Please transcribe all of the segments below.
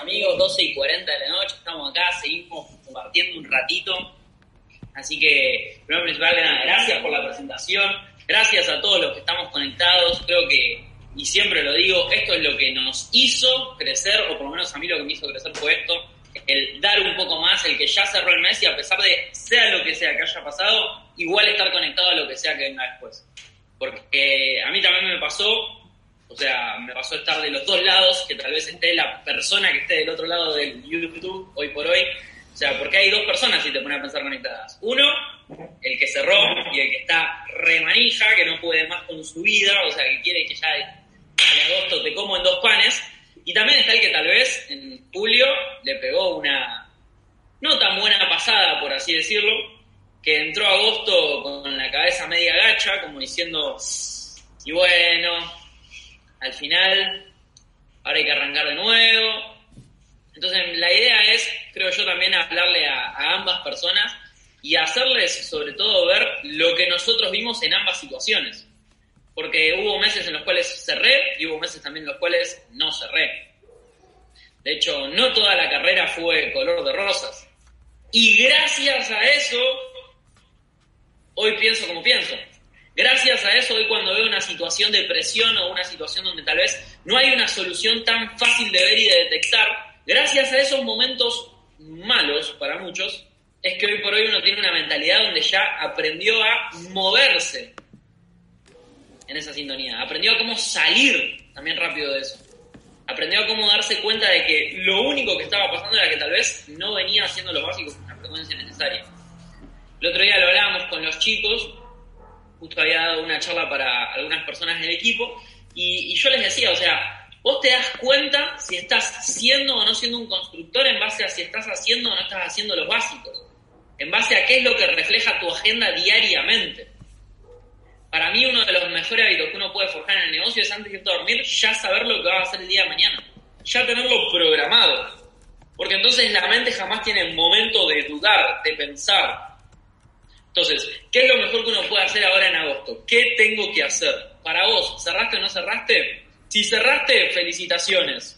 amigos, 12 y 40 de la noche, estamos acá, seguimos compartiendo un ratito. Así que, primero principal, gracias por la presentación, gracias a todos los que estamos conectados, creo que, y siempre lo digo, esto es lo que nos hizo crecer, o por lo menos a mí lo que me hizo crecer fue esto, el dar un poco más, el que ya cerró el mes y a pesar de sea lo que sea que haya pasado, igual estar conectado a lo que sea que venga después. Porque a mí también me pasó, o sea, me pasó estar de los dos lados, que tal vez esté la persona que esté del otro lado del YouTube hoy por hoy. O sea, porque hay dos personas si te pones a pensar conectadas. Uno, el que cerró y el que está remanija, que no puede más con su vida, o sea, que quiere que ya de agosto te como en dos panes. Y también está el que tal vez en julio le pegó una no tan buena pasada, por así decirlo, que entró agosto con la cabeza media gacha, como diciendo, y bueno, al final, ahora hay que arrancar de nuevo. Entonces, la idea es, creo yo, también hablarle a, ambas personas y hacerles, sobre todo, ver lo que nosotros vimos en ambas situaciones. Porque hubo meses en los cuales cerré y hubo meses también en los cuales no cerré. De hecho, no toda la carrera fue color de rosas. Y gracias a eso, hoy pienso como pienso. Gracias a eso, hoy cuando veo una situación de presión o una situación donde tal vez no hay una solución tan fácil de ver y de detectar, gracias a esos momentos malos para muchos, es que hoy por hoy uno tiene una mentalidad donde ya aprendió a moverse en esa sintonía, aprendió a cómo salir también rápido de eso, aprendió a cómo darse cuenta de que lo único que estaba pasando era que tal vez no venía haciendo lo básico con la frecuencia necesaria. El otro día lo hablábamos con los chicos justo había dado una charla para algunas personas del equipo, y, yo les decía, o sea, vos te das cuenta si estás siendo o no siendo un constructor en base a si estás haciendo o no estás haciendo los básicos, en base a qué es lo que refleja tu agenda diariamente. Para mí uno de los mejores hábitos que uno puede forjar en el negocio es antes de dormir ya saber lo que va a hacer el día de mañana, ya tenerlo programado. Porque entonces la mente jamás tiene momento de dudar, de pensar, entonces, ¿qué es lo mejor que uno puede hacer ahora en agosto? ¿Qué tengo que hacer? Para vos, ¿cerraste o no cerraste? Si cerraste, felicitaciones.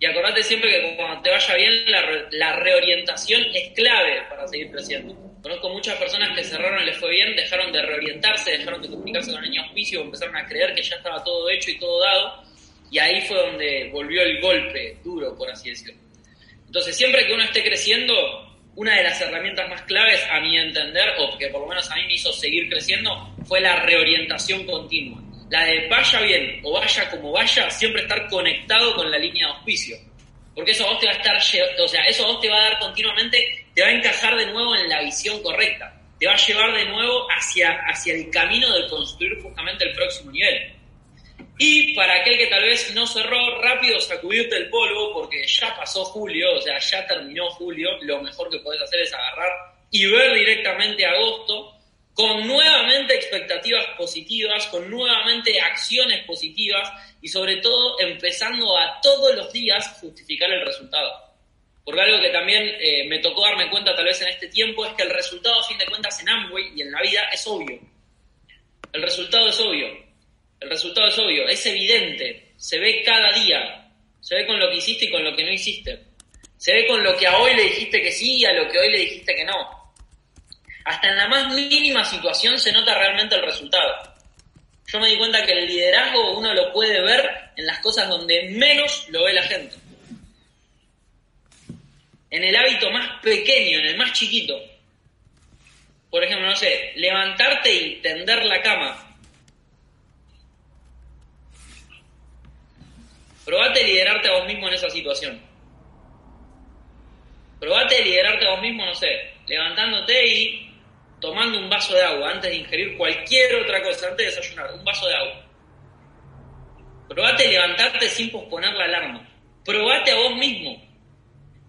Y acordate siempre que cuando te vaya bien, la, reorientación es clave para seguir creciendo. Conozco muchas personas que cerraron les fue bien, dejaron de reorientarse, dejaron de comunicarse con el niño auspicio, empezaron a creer que ya estaba todo hecho y todo dado, y ahí fue donde volvió el golpe duro, por así decirlo. Entonces, siempre que uno esté creciendo, una de las herramientas más claves, a mi entender, o que por lo menos a mí me hizo seguir creciendo, fue la reorientación continua. La de vaya bien o vaya como vaya, siempre estar conectado con la línea de auspicio. Porque eso vos te va a estar, o sea, eso vos te va a dar continuamente, te va a encajar de nuevo en la visión correcta. Te va a llevar de nuevo hacia, hacia el camino de construir justamente el próximo nivel. Y para aquel que tal vez no cerró, rápido sacudirte el polvo porque ya pasó julio, o sea, ya terminó julio, lo mejor que podés hacer es agarrar y ver directamente agosto con nuevamente expectativas positivas, con nuevamente acciones positivas y sobre todo empezando a todos los días justificar el resultado. Porque algo que también eh, me tocó darme cuenta tal vez en este tiempo es que el resultado a fin de cuentas en Amway y en la vida es obvio. El resultado es obvio el resultado es obvio, es evidente, se ve cada día, se ve con lo que hiciste y con lo que no hiciste. Se ve con lo que a hoy le dijiste que sí y a lo que hoy le dijiste que no. Hasta en la más mínima situación se nota realmente el resultado. Yo me di cuenta que el liderazgo uno lo puede ver en las cosas donde menos lo ve la gente. En el hábito más pequeño, en el más chiquito. Por ejemplo, no sé, levantarte y tender la cama Probate liderarte a vos mismo en esa situación. Probate liderarte a vos mismo, no sé, levantándote y tomando un vaso de agua antes de ingerir cualquier otra cosa, antes de desayunar, un vaso de agua. Probate levantarte sin posponer la alarma. Probate a vos mismo.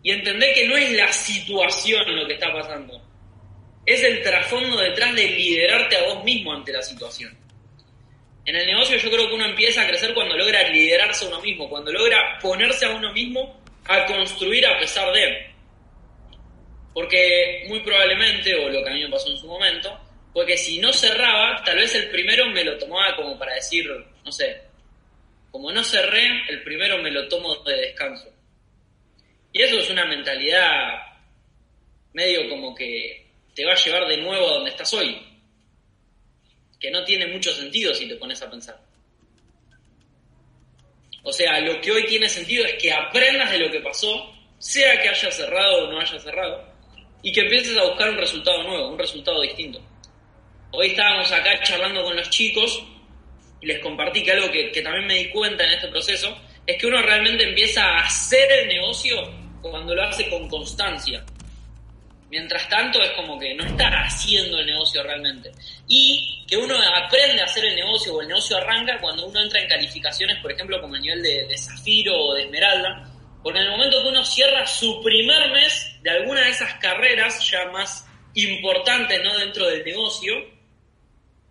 Y entendé que no es la situación lo que está pasando. Es el trasfondo detrás de liderarte a vos mismo ante la situación. En el negocio yo creo que uno empieza a crecer cuando logra liderarse a uno mismo, cuando logra ponerse a uno mismo a construir a pesar de. Porque muy probablemente, o lo que a mí me pasó en su momento, fue que si no cerraba, tal vez el primero me lo tomaba como para decir, no sé, como no cerré, el primero me lo tomo de descanso. Y eso es una mentalidad medio como que te va a llevar de nuevo a donde estás hoy. Que no tiene mucho sentido si te pones a pensar. O sea, lo que hoy tiene sentido es que aprendas de lo que pasó, sea que haya cerrado o no haya cerrado, y que empieces a buscar un resultado nuevo, un resultado distinto. Hoy estábamos acá charlando con los chicos y les compartí que algo que, que también me di cuenta en este proceso es que uno realmente empieza a hacer el negocio cuando lo hace con constancia. Mientras tanto es como que no está haciendo el negocio realmente. Y que uno aprende a hacer el negocio o el negocio arranca cuando uno entra en calificaciones, por ejemplo, como el nivel de, de zafiro o de esmeralda. Porque en el momento que uno cierra su primer mes de alguna de esas carreras ya más importantes ¿no? dentro del negocio,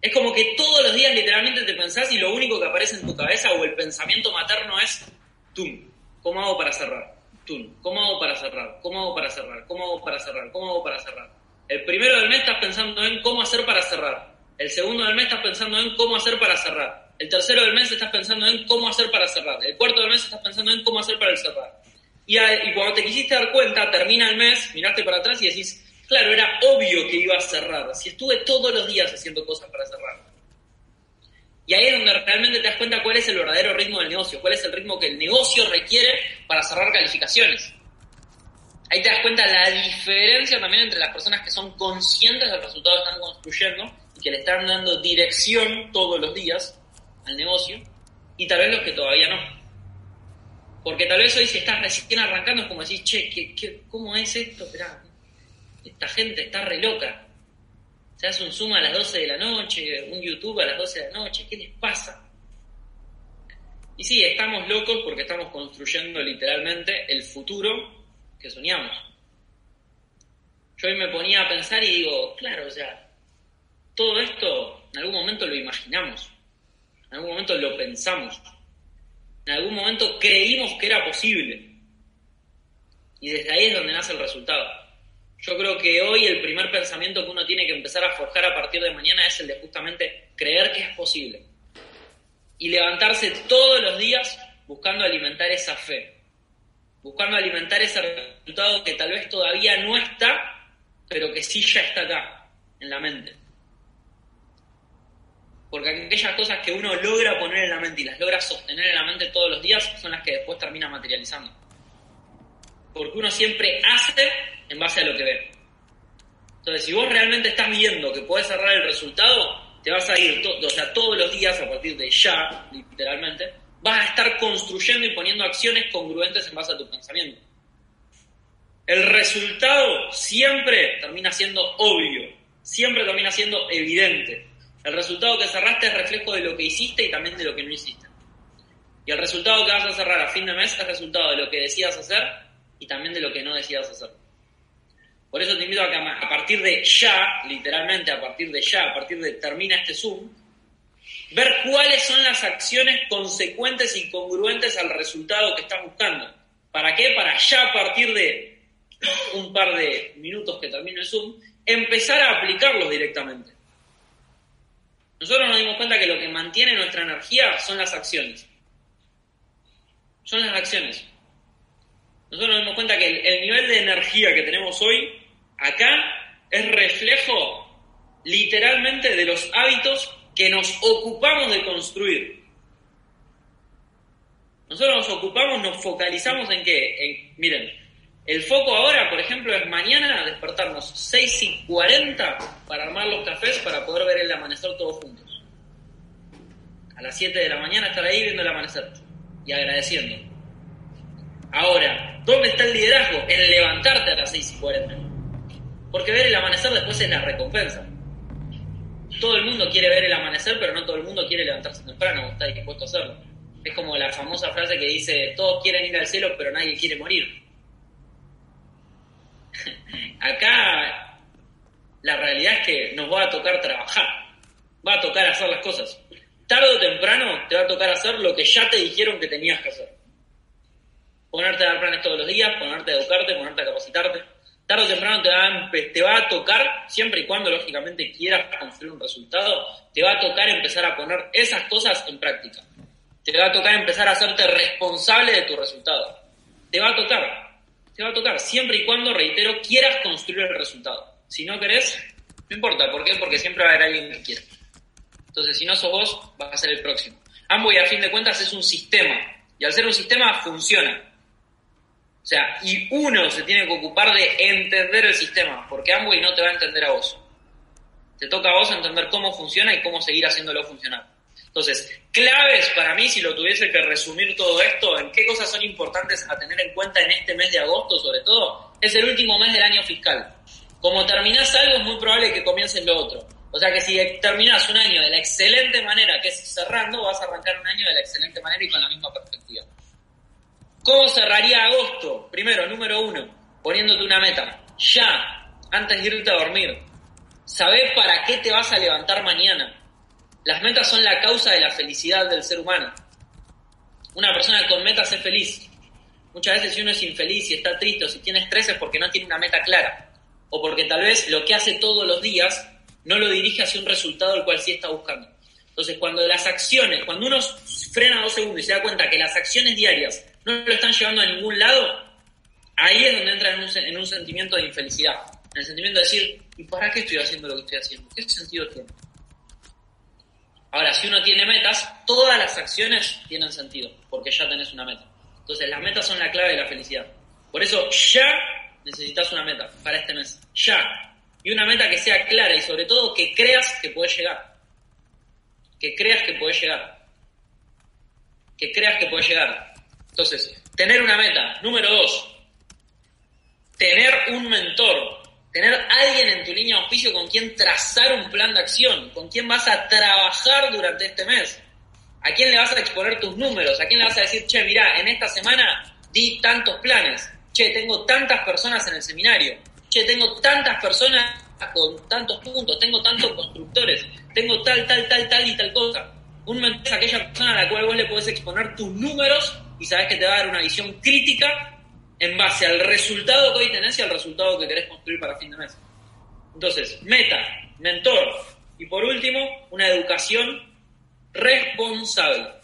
es como que todos los días literalmente te pensás y lo único que aparece en tu cabeza o el pensamiento materno es, tú, ¿cómo hago para cerrar? ¿Cómo hago para cerrar? ¿Cómo hago para cerrar? ¿Cómo hago para cerrar? ¿Cómo hago para cerrar? El primero del mes estás pensando en cómo hacer para cerrar. El segundo del mes estás pensando en cómo hacer para cerrar. El tercero del mes estás pensando en cómo hacer para cerrar. El cuarto del mes estás pensando en cómo hacer para cerrar. Y, y cuando te quisiste dar cuenta, termina el mes, miraste para atrás y decís, claro, era obvio que iba a cerrar. Si estuve todos los días haciendo cosas para cerrar. Y ahí es donde realmente te das cuenta cuál es el verdadero ritmo del negocio, cuál es el ritmo que el negocio requiere para cerrar calificaciones. Ahí te das cuenta la diferencia también entre las personas que son conscientes del resultado que están construyendo y que le están dando dirección todos los días al negocio y tal vez los que todavía no. Porque tal vez hoy si estás recién arrancando es como decir, che, ¿qué, cómo es esto? esta gente está re loca se hace un Zoom a las 12 de la noche, un YouTube a las 12 de la noche, ¿qué les pasa? Y sí, estamos locos porque estamos construyendo literalmente el futuro que soñamos. Yo hoy me ponía a pensar y digo, claro, o sea, todo esto en algún momento lo imaginamos, en algún momento lo pensamos, en algún momento creímos que era posible. Y desde ahí es donde nace el resultado. Yo creo que hoy el primer pensamiento que uno tiene que empezar a forjar a partir de mañana es el de justamente creer que es posible. Y levantarse todos los días buscando alimentar esa fe, buscando alimentar ese resultado que tal vez todavía no está, pero que sí ya está acá, en la mente. Porque aquellas cosas que uno logra poner en la mente y las logra sostener en la mente todos los días son las que después termina materializando. Porque uno siempre hace en base a lo que ve. Entonces, si vos realmente estás viendo que puedes cerrar el resultado, te vas a ir, o sea, todos los días a partir de ya, literalmente, vas a estar construyendo y poniendo acciones congruentes en base a tu pensamiento. El resultado siempre termina siendo obvio, siempre termina siendo evidente. El resultado que cerraste es reflejo de lo que hiciste y también de lo que no hiciste. Y el resultado que vas a cerrar a fin de mes es resultado de lo que decidas hacer y también de lo que no decidas hacer. Por eso te invito a que a partir de ya, literalmente a partir de ya, a partir de termina este Zoom, ver cuáles son las acciones consecuentes y congruentes al resultado que estás buscando. ¿Para qué? Para ya a partir de un par de minutos que termine el Zoom, empezar a aplicarlos directamente. Nosotros nos dimos cuenta que lo que mantiene nuestra energía son las acciones. Son las acciones. Nosotros nos dimos cuenta que el nivel de energía que tenemos hoy Acá es reflejo literalmente de los hábitos que nos ocupamos de construir. Nosotros nos ocupamos, nos focalizamos en qué? miren, el foco ahora, por ejemplo, es mañana despertarnos 6 y 40 para armar los cafés para poder ver el amanecer todos juntos. A las 7 de la mañana estar ahí viendo el amanecer y agradeciendo. Ahora, ¿dónde está el liderazgo? En levantarte a las 6 y 40 porque ver el amanecer después es la recompensa. Todo el mundo quiere ver el amanecer, pero no todo el mundo quiere levantarse temprano o está dispuesto a hacerlo. Es como la famosa frase que dice, todos quieren ir al cielo, pero nadie quiere morir. Acá la realidad es que nos va a tocar trabajar, va a tocar hacer las cosas. Tarde o temprano te va a tocar hacer lo que ya te dijeron que tenías que hacer. Ponerte a dar planes todos los días, ponerte a educarte, ponerte a capacitarte tarde o temprano te va, te va a tocar, siempre y cuando lógicamente quieras construir un resultado, te va a tocar empezar a poner esas cosas en práctica. Te va a tocar empezar a hacerte responsable de tu resultado. Te va a tocar. te va a tocar, siempre y cuando, reitero, quieras construir el resultado. Si no querés, no importa, ¿por qué? Porque siempre va a haber alguien que quiera. Entonces, si no sos vos, vas a ser el próximo. Amway, a fin de cuentas, es un sistema. Y al ser un sistema, funciona. O sea, y uno se tiene que ocupar de entender el sistema, porque Amway no te va a entender a vos. Te toca a vos entender cómo funciona y cómo seguir haciéndolo funcionar. Entonces, claves para mí, si lo tuviese que resumir todo esto, en qué cosas son importantes a tener en cuenta en este mes de agosto, sobre todo, es el último mes del año fiscal. Como terminás algo, es muy probable que comiences lo otro. O sea que si terminás un año de la excelente manera, que es cerrando, vas a arrancar un año de la excelente manera y con la misma perspectiva. ¿Cómo cerraría agosto? Primero, número uno, poniéndote una meta. Ya, antes de irte a dormir. Sabés para qué te vas a levantar mañana. Las metas son la causa de la felicidad del ser humano. Una persona con metas es feliz. Muchas veces si uno es infeliz y está triste o si tiene estrés es porque no tiene una meta clara. O porque tal vez lo que hace todos los días no lo dirige hacia un resultado al cual sí está buscando. Entonces, cuando las acciones, cuando uno frena dos segundos y se da cuenta que las acciones diarias no lo están llevando a ningún lado, ahí es donde entra en un, en un sentimiento de infelicidad. En el sentimiento de decir, ¿y para qué estoy haciendo lo que estoy haciendo? ¿Qué sentido tiene? Ahora, si uno tiene metas, todas las acciones tienen sentido, porque ya tenés una meta. Entonces, las metas son la clave de la felicidad. Por eso, ya necesitas una meta para este mes. Ya. Y una meta que sea clara y sobre todo que creas que puedes llegar. Que creas que puedes llegar. Que creas que puedes llegar. Entonces, tener una meta. Número dos, tener un mentor. Tener alguien en tu línea de auspicio con quien trazar un plan de acción, con quien vas a trabajar durante este mes. ¿A quién le vas a exponer tus números? ¿A quién le vas a decir, che, mira, en esta semana di tantos planes? Che, tengo tantas personas en el seminario che, tengo tantas personas con tantos puntos, tengo tantos constructores, tengo tal, tal, tal, tal y tal cosa. Un mentor es aquella persona a la cual vos le podés exponer tus números y sabes que te va a dar una visión crítica en base al resultado que hoy tenés y al resultado que querés construir para fin de mes. Entonces, meta, mentor y por último, una educación responsable.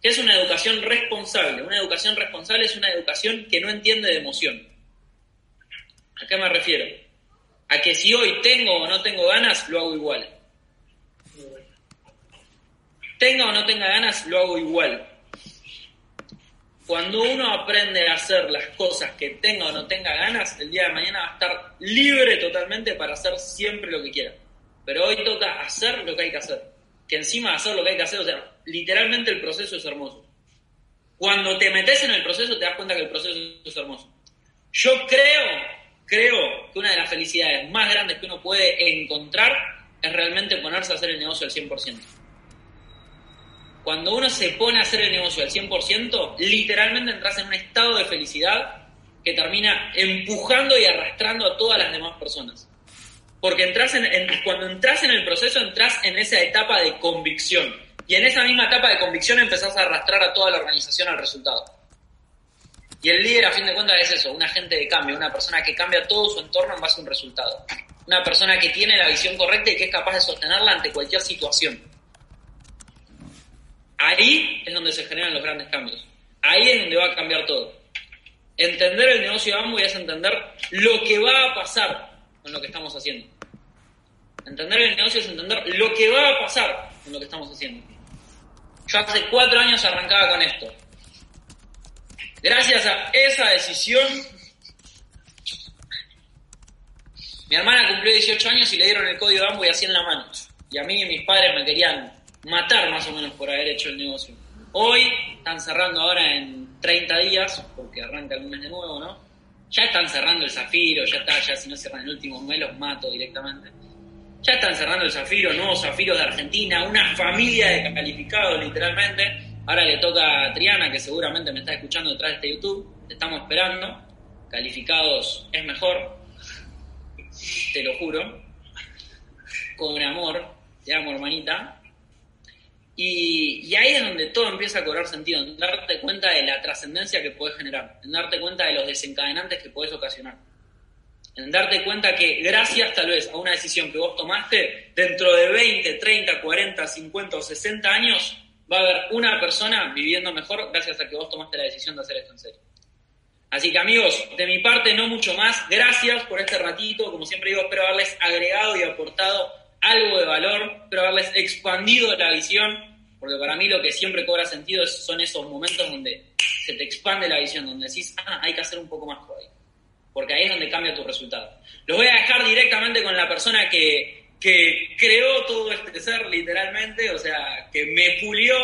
¿Qué es una educación responsable? Una educación responsable es una educación que no entiende de emoción. ¿A qué me refiero? A que si hoy tengo o no tengo ganas, lo hago igual. Tenga o no tenga ganas, lo hago igual. Cuando uno aprende a hacer las cosas que tenga o no tenga ganas, el día de mañana va a estar libre totalmente para hacer siempre lo que quiera. Pero hoy toca hacer lo que hay que hacer. Que encima hacer lo que hay que hacer, o sea, literalmente el proceso es hermoso. Cuando te metes en el proceso te das cuenta que el proceso es hermoso. Yo creo creo que una de las felicidades más grandes que uno puede encontrar es realmente ponerse a hacer el negocio al 100%. Cuando uno se pone a hacer el negocio al 100%, literalmente entras en un estado de felicidad que termina empujando y arrastrando a todas las demás personas. Porque entras en, cuando entras en el proceso, entras en esa etapa de convicción. Y en esa misma etapa de convicción empezás a arrastrar a toda la organización al resultado. Y el líder, a fin de cuentas, es eso, un agente de cambio, una persona que cambia todo su entorno en base a un resultado. Una persona que tiene la visión correcta y que es capaz de sostenerla ante cualquier situación. Ahí es donde se generan los grandes cambios. Ahí es donde va a cambiar todo. Entender el negocio de Amway es entender lo que va a pasar con lo que estamos haciendo. Entender el negocio es entender lo que va a pasar con lo que estamos haciendo. Yo hace cuatro años arrancaba con esto. Gracias a esa decisión, mi hermana cumplió 18 años y le dieron el código de Amway así en la mano. Y a mí y mis padres me querían matar más o menos por haber hecho el negocio. Hoy están cerrando ahora en 30 días, porque arranca el mes de nuevo, ¿no? Ya están cerrando el Zafiro, ya está, ya si no cierran el último mes los mato directamente. Ya están cerrando el Zafiro, nuevos Zafiros de Argentina, una familia de calificados literalmente Ahora le toca a Triana, que seguramente me está escuchando detrás de este YouTube. Te estamos esperando. Calificados es mejor. Te lo juro. Con amor. Te amo, hermanita. Y, ahí es donde todo empieza a cobrar sentido, en darte cuenta de la trascendencia que puedes generar, en darte cuenta de los desencadenantes que puedes ocasionar, en darte cuenta que gracias tal vez a una decisión que vos tomaste, dentro de 20, 30, 40, 50 o 60 años, va a haber una persona viviendo mejor gracias a que vos tomaste la decisión de hacer esto en serio. Así que amigos, de mi parte no mucho más. Gracias por este ratito. Como siempre digo, espero haberles agregado y aportado algo de valor, espero haberles expandido la visión, porque para mí lo que siempre cobra sentido son esos momentos donde se te expande la visión, donde decís, ah, hay que hacer un poco más ahí. Porque ahí es donde cambia tu resultado. Los voy a dejar directamente con la persona que, que creó todo este ser, literalmente, o sea, que me pulió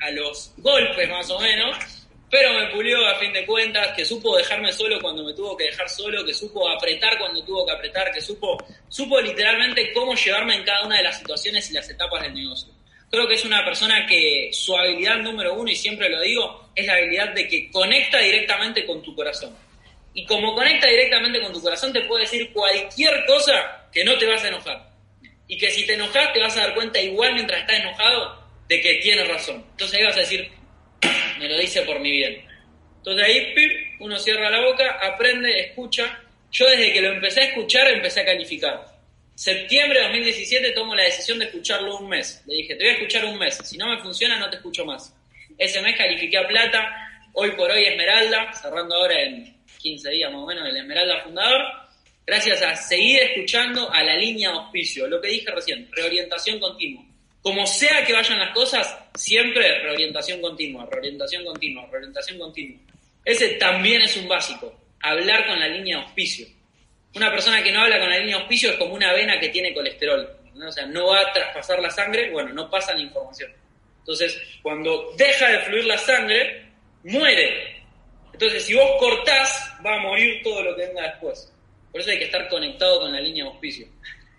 a los golpes más o menos pero me pulió a fin de cuentas, que supo dejarme solo cuando me tuvo que dejar solo, que supo apretar cuando tuvo que apretar, que supo, supo literalmente cómo llevarme en cada una de las situaciones y las etapas del negocio. Creo que es una persona que su habilidad número uno, y siempre lo digo, es la habilidad de que conecta directamente con tu corazón. Y como conecta directamente con tu corazón, te puede decir cualquier cosa que no te vas a enojar. Y que si te enojas, te vas a dar cuenta igual mientras estás enojado de que tienes razón. Entonces ahí vas a decir, me lo dice por mi bien. Entonces ahí uno cierra la boca, aprende, escucha. Yo desde que lo empecé a escuchar empecé a calificar. Septiembre de 2017 tomo la decisión de escucharlo un mes. Le dije, te voy a escuchar un mes. Si no me funciona, no te escucho más. Ese mes califiqué a plata. Hoy por hoy Esmeralda, cerrando ahora en 15 días más o menos el Esmeralda fundador. Gracias a seguir escuchando a la línea auspicio. Lo que dije recién, reorientación continua. Como sea que vayan las cosas, siempre reorientación continua, reorientación continua, reorientación continua. Ese también es un básico, hablar con la línea de auspicio. Una persona que no habla con la línea de auspicio es como una vena que tiene colesterol. O sea, no va a traspasar la sangre, bueno, no pasa la información. Entonces, cuando deja de fluir la sangre, muere. Entonces, si vos cortás, va a morir todo lo que venga después. Por eso hay que estar conectado con la línea de auspicio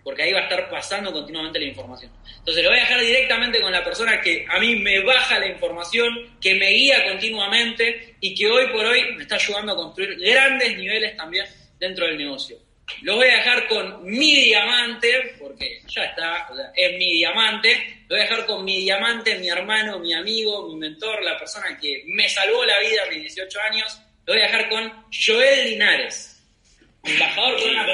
porque ahí va a estar pasando continuamente la información. Entonces lo voy a dejar directamente con la persona que a mí me baja la información, que me guía continuamente y que hoy por hoy me está ayudando a construir grandes niveles también dentro del negocio. Lo voy a dejar con mi diamante, porque ya está, es mi diamante. Lo voy a dejar con mi diamante, mi hermano, mi amigo, mi mentor, la persona que me salvó la vida a mis 18 años. Lo voy a dejar con Joel Linares, embajador con una